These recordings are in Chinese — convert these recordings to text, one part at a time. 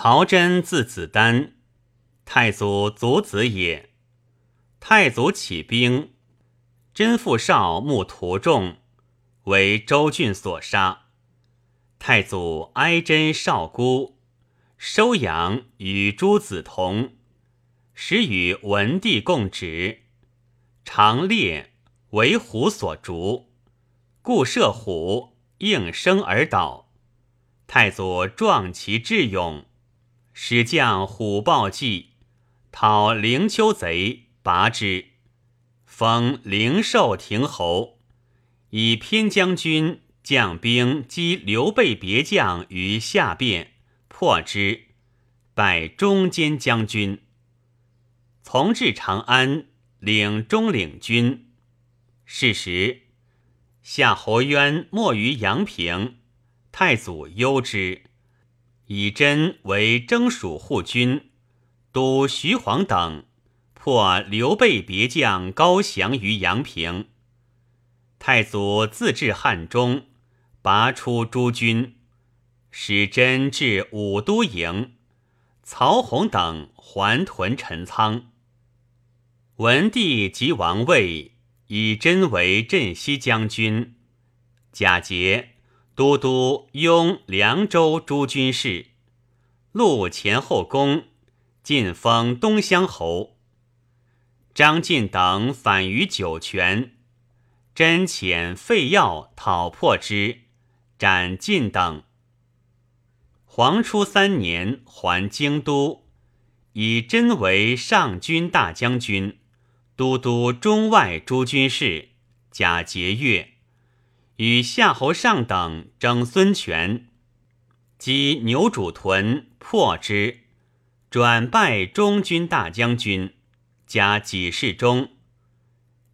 曹真字子丹，太祖族子也。太祖起兵，真父少慕徒众，为周郡所杀。太祖哀真少孤，收养与诸子同，时与文帝共职，常猎为虎所逐，故射虎，应声而倒。太祖壮其智勇。使将虎豹骑讨灵丘贼，拔之，封灵寿亭侯，以偏将军将兵击刘备别将于下边，破之，拜中间将军。从至长安，领中领军。是时，夏侯渊没于阳平，太祖忧之。以真为征蜀护军，督徐晃等破刘备别将高翔于阳平。太祖自至汉中，拔出诸军，使真至武都营。曹洪等还屯陈仓。文帝即王位，以真为镇西将军。贾节。都督雍凉州诸军事，录前后宫，晋封东乡侯。张晋等反于酒泉，真遣费药讨破之，斩晋等。黄初三年还京都，以真为上军大将军，都督中外诸军事，假节钺。与夏侯尚等争孙权，击牛渚屯，破之，转拜中军大将军，加给事中。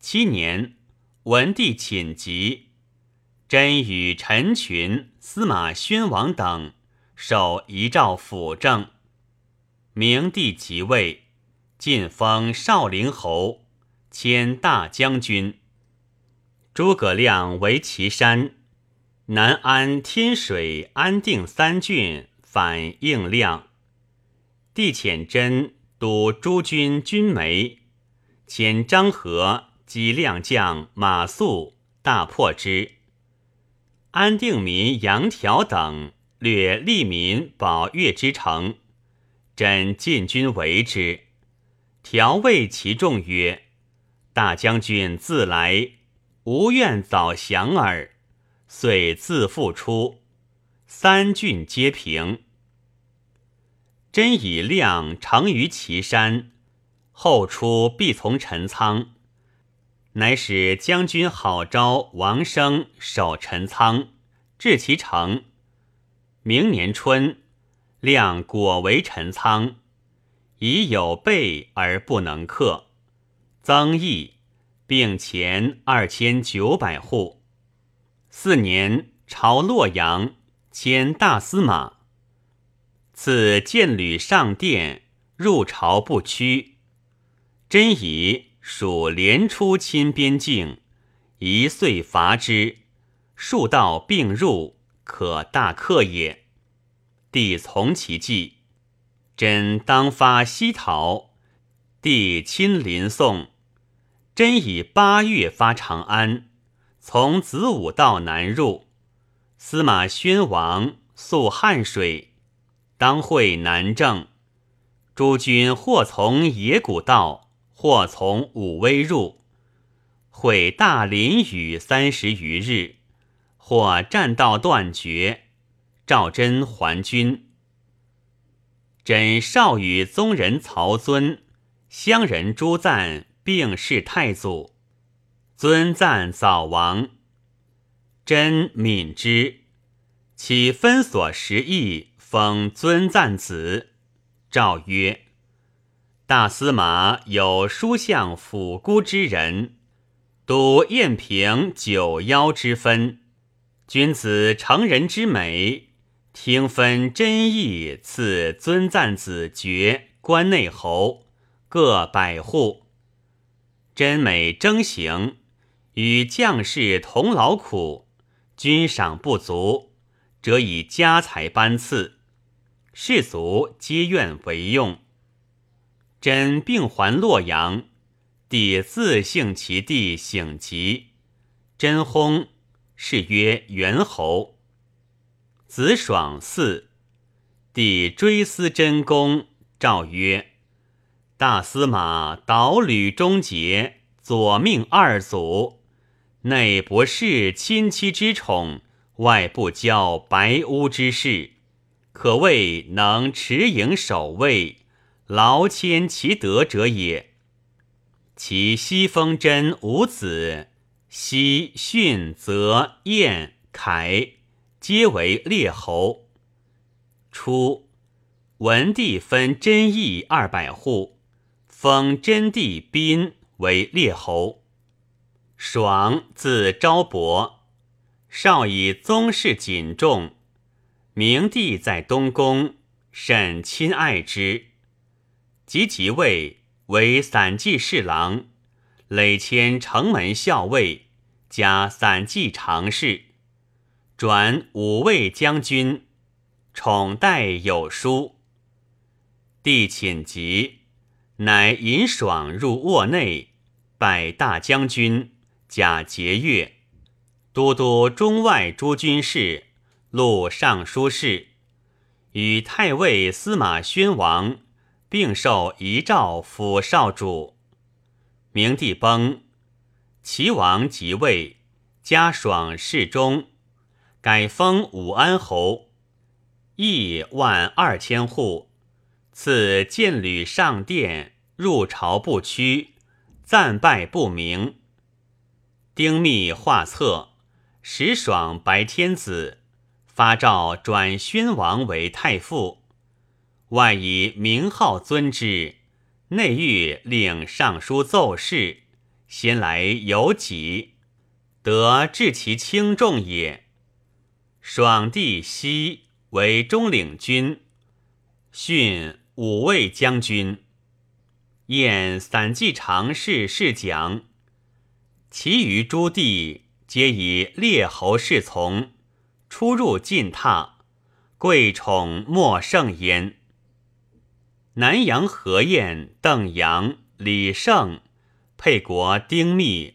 七年，文帝寝疾，真与陈群、司马宣王等受遗诏辅政。明帝即位，晋封少陵侯，迁大将军。诸葛亮为岐山，南安、天水、安定三郡反应亮。帝遣真督诸军军媒，遣张合击亮将马谡，大破之。安定民杨条等掠利民保越之城，真进军围之。条谓其众曰：“大将军自来。”无愿早降耳，遂自复出，三郡皆平。真以亮长于岐山，后出必从陈仓，乃使将军郝昭、王生守陈仓，至其城。明年春，亮果为陈仓，已有备而不能克，增益。并前二千九百户。四年，朝洛阳，迁大司马。赐剑履上殿，入朝不趋。真以属连出侵边境，一岁伐之，数道并入，可大克也。帝从其计，真当发西逃，帝亲临送。真以八月发长安，从子午道南入。司马宣王溯汉水，当会南郑。诸军或从野谷道，或从武威入。会大林雨三十余日，或栈道断绝。赵真还军。真少与宗人曹遵、乡人朱赞。并是太祖，尊赞早亡，真敏之，其分所十亿，封尊赞子。诏曰：大司马有书相辅孤之人，督燕平九幺之分。君子成人之美，听分真意，赐尊赞子爵关内侯各百户。真美征行，与将士同劳苦，军赏不足，则以家财班赐。士卒皆愿为用。真病还洛阳，帝自幸其弟醒疾，真薨，谥曰元侯。子爽嗣，帝追思真公，诏曰：“大司马导吕忠节，左命二祖，内不恃亲戚之宠，外不骄白屋之事，可谓能持营守卫，劳谦其德者也。其西风真五子，西训、泽、晏、凯。”皆为列侯。初，文帝分真邑二百户，封真帝宾为列侯。爽字昭伯，少以宗室谨重，明帝在东宫，甚亲爱之。及即位，为散骑侍郎，累迁城门校尉，加散骑常侍。转五位将军，宠待有书。帝寝疾，乃引爽入卧内，拜大将军，假节钺，都督中外诸军事，录尚书事，与太尉司马宣王并受遗诏辅少主。明帝崩，齐王即位，加爽侍中。改封武安侯，邑万二千户，赐建履上殿，入朝不趋，赞拜不明。丁密画策，时爽白天子，发诏转宣王为太傅，外以名号尊之，内欲令尚书奏事，先来有己，得治其轻重也。爽帝西为中领军，训五位将军，宴散骑常侍侍讲，其余诸弟皆以列侯侍从，出入进榻，贵宠莫胜焉。南阳何晏、邓阳、李胜、沛国丁密、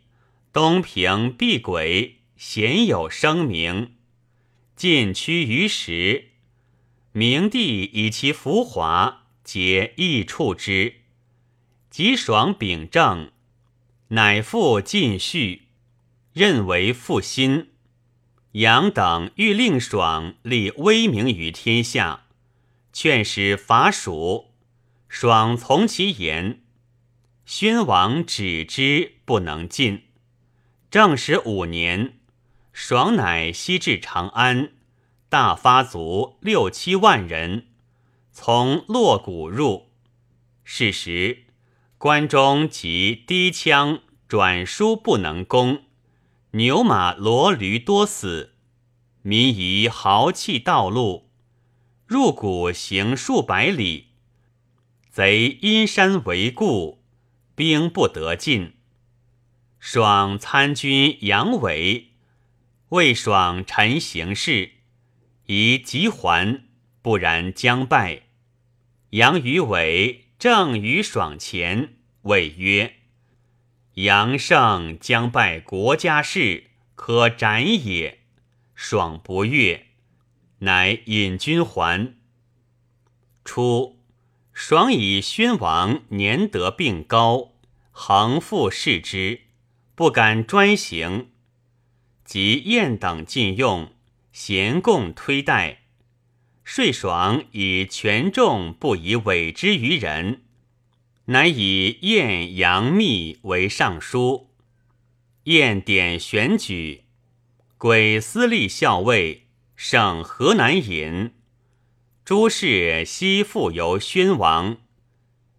东平毕轨，鲜有声名。尽趋于时，明帝以其浮华，皆益处之。及爽秉政，乃复晋序，任为复心。杨等欲令爽立威名于天下，劝使伐蜀，爽从其言。宣王止之，不能进。正始五年。爽乃西至长安，大发卒六七万人，从洛谷入。是时，关中及低羌转输不能攻，牛马骡驴多死，民夷豪气道路，入谷行数百里，贼阴山围固，兵不得进。爽参军杨伟。魏爽臣行事，宜急还，不然将败。杨于伟正于爽前，谓曰：“杨胜将败国家事，可斩也。”爽不悦，乃引军还。初，爽以宣王年德病高，恒复视之，不敢专行。及晏等禁用，咸共推戴。税爽以权重不以委之于人，乃以晏、杨密为尚书。晏典选举，归司隶校尉，省河南尹。诸事悉复由宣王。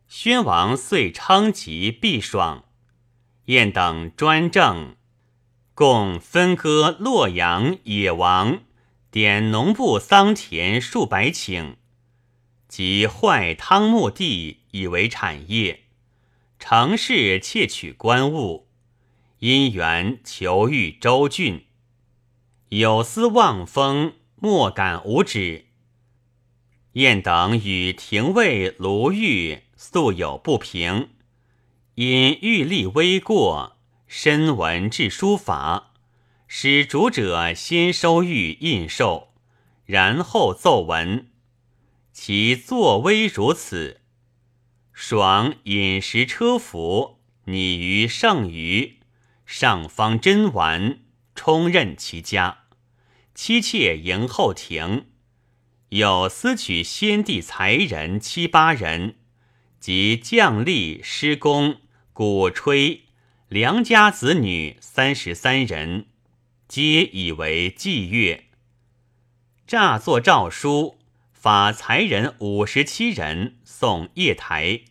宣王遂称疾必爽。晏等专政。共分割洛阳、野王，点农部桑田数百顷，及坏汤墓地以为产业。城市窃取官物，因缘求遇州郡，有司望风，莫敢无止。晏等与廷尉卢玉素有不平，因欲立微过，深闻治书法，使主者先收玉印绶，然后奏文。其作威如此。爽饮食车服，拟于圣舆，上方珍玩，充任其家。妻妾迎后庭，有私取先帝才人七八人，及将吏、施工、鼓吹良家子女三十三人，皆以为祭乐。诈作诏书。法才人五十七人送夜台，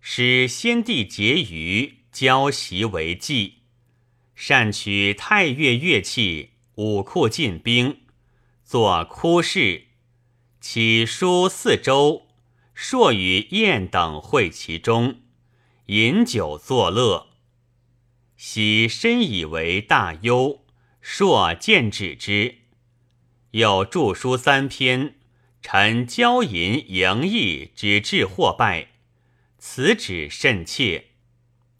使先帝结余交席为祭，善取太岳乐器，武库进兵，作哭事，起书四周，朔与宴等会其中，饮酒作乐。喜深以为大忧，朔见止之，有著书三篇。臣骄淫淫逸，只致祸败，此旨甚切，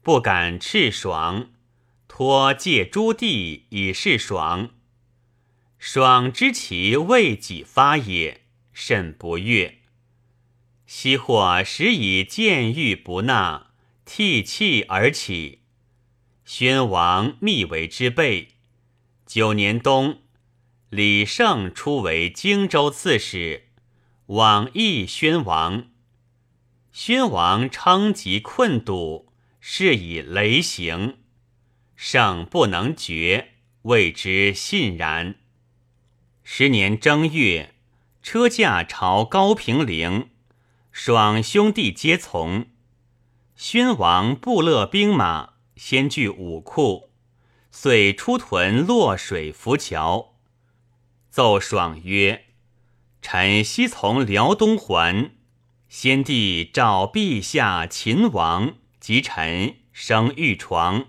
不敢斥爽，托借诸弟以示爽。爽知其未己发也，甚不悦。昔或时以见欲不纳，涕泣而起。宣王密为之备。九年冬，李胜出为荆州刺史。往诣宣王，宣王称疾困堵，是以雷行，圣不能决，谓之信然。十年正月，车驾朝高平陵，爽兄弟皆从。宣王不乐兵马，先据武库，遂出屯洛水浮桥，奏爽曰。臣昔从辽东还，先帝召陛下秦王及臣生玉床，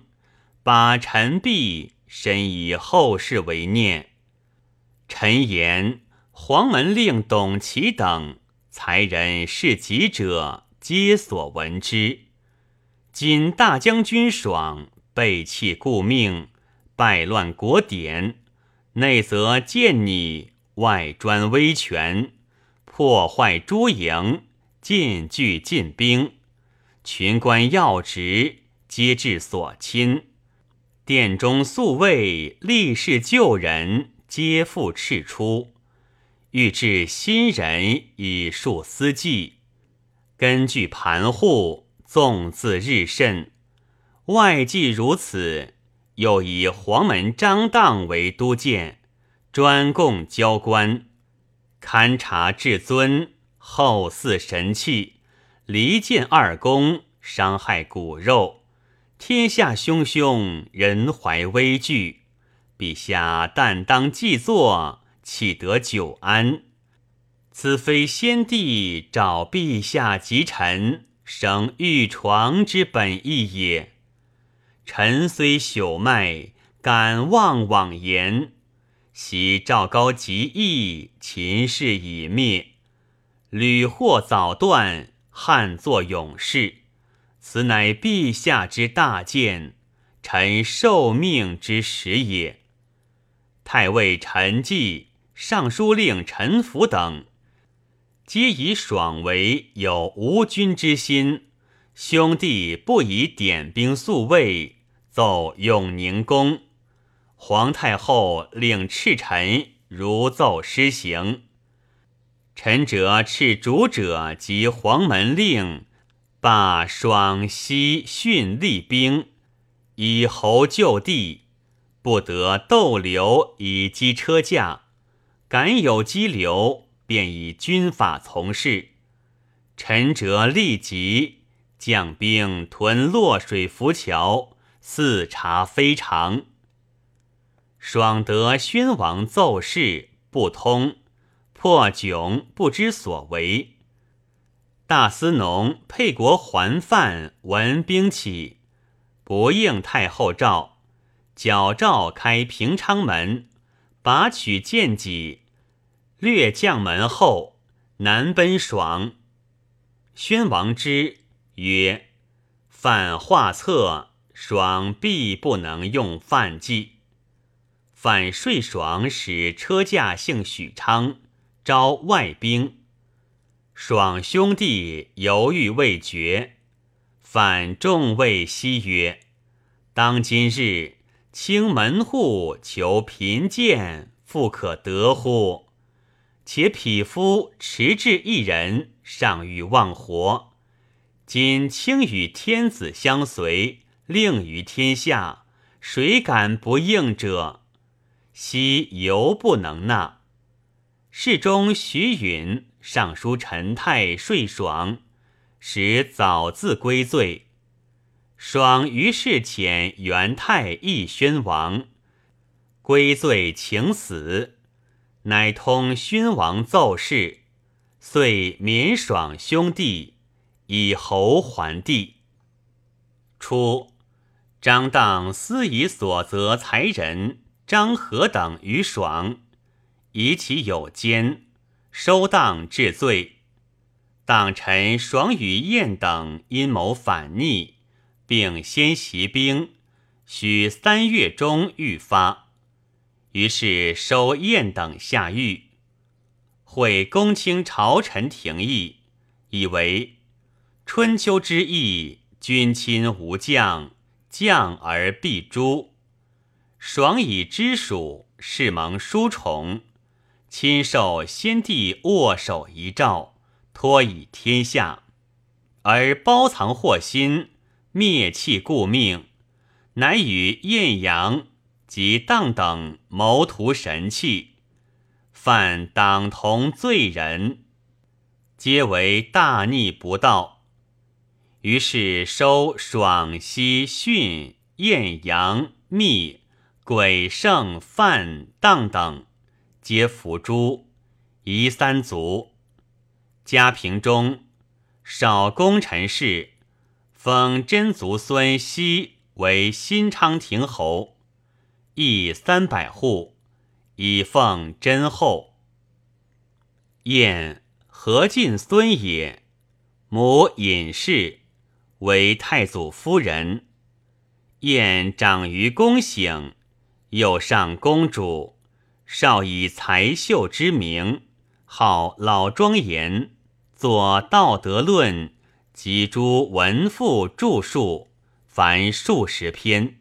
把臣璧深以后世为念。臣言黄门令董齐等才人事己者，皆所闻之。今大将军爽背弃故命，败乱国典，内则见你。外专威权，破坏诸营，进据进兵，群官要职皆至所亲，殿中宿卫立誓救人，皆复斥出。欲置新人以树私计，根据盘户，纵自日甚。外既如此，又以黄门张荡为都监。专供交官，勘察至尊，后祀神器，离间二公，伤害骨肉，天下汹汹，人怀危惧。陛下但当既坐，岂得久安？此非先帝召陛下及臣生玉床之本意也。臣虽朽迈，敢妄妄言。昔赵高即义，秦氏已灭，屡获早断，汉作勇士。此乃陛下之大见，臣受命之时也。太尉陈纪、尚书令陈福等，皆以爽为有无君之心。兄弟不以点兵宿卫，奏永宁宫。皇太后令斥臣如奏施行，臣者斥主者及黄门令，罢爽西训立兵，以侯就地，不得逗留以击车驾。敢有激流，便以军法从事。臣者立即将兵屯洛水浮桥，四察非常。爽得宣王奏事不通，破窘不知所为。大司农沛国还范闻兵起，不应太后诏，矫诏开平昌门，拔取剑戟，略将门后，南奔爽。宣王之曰：“犯画策，爽必不能用犯计。”反税爽使车驾幸许昌，招外兵。爽兄弟犹豫未决，反众谓西曰：“当今日。”清门户求贫贱，复可得乎？且匹夫持志一人，尚欲忘活。今卿与天子相随，令于天下，谁敢不应者？昔犹不能纳。侍中徐允上书陈泰睡爽，使早自归罪。爽于是遣元太义宣王归罪请死，乃通宣王奏事，遂免爽兄弟以侯还帝。初，张当私以所责才人张合等于爽，以其有奸，收当治罪。当臣爽与晏等阴谋反逆。并先袭兵，许三月中欲发。于是收燕等下狱，会公卿朝臣廷议，以为春秋之义，君亲无将，将而必诛。爽以知属，是蒙殊宠，亲受先帝握手遗诏，托以天下，而包藏祸心。灭气故命，乃与晏阳及荡等谋图神器，犯党同罪人，皆为大逆不道。于是收爽、熙、训、晏阳、密、鬼、胜、范、荡等，皆伏诛，夷三族。家平中，少功臣事。封真族孙熙为新昌亭侯，邑三百户，以奉真后。燕何进孙也，母尹氏为太祖夫人。燕长于宫省，又上公主，少以才秀之名，号老庄严，作《道德论》。及诸文赋著述，凡数十篇。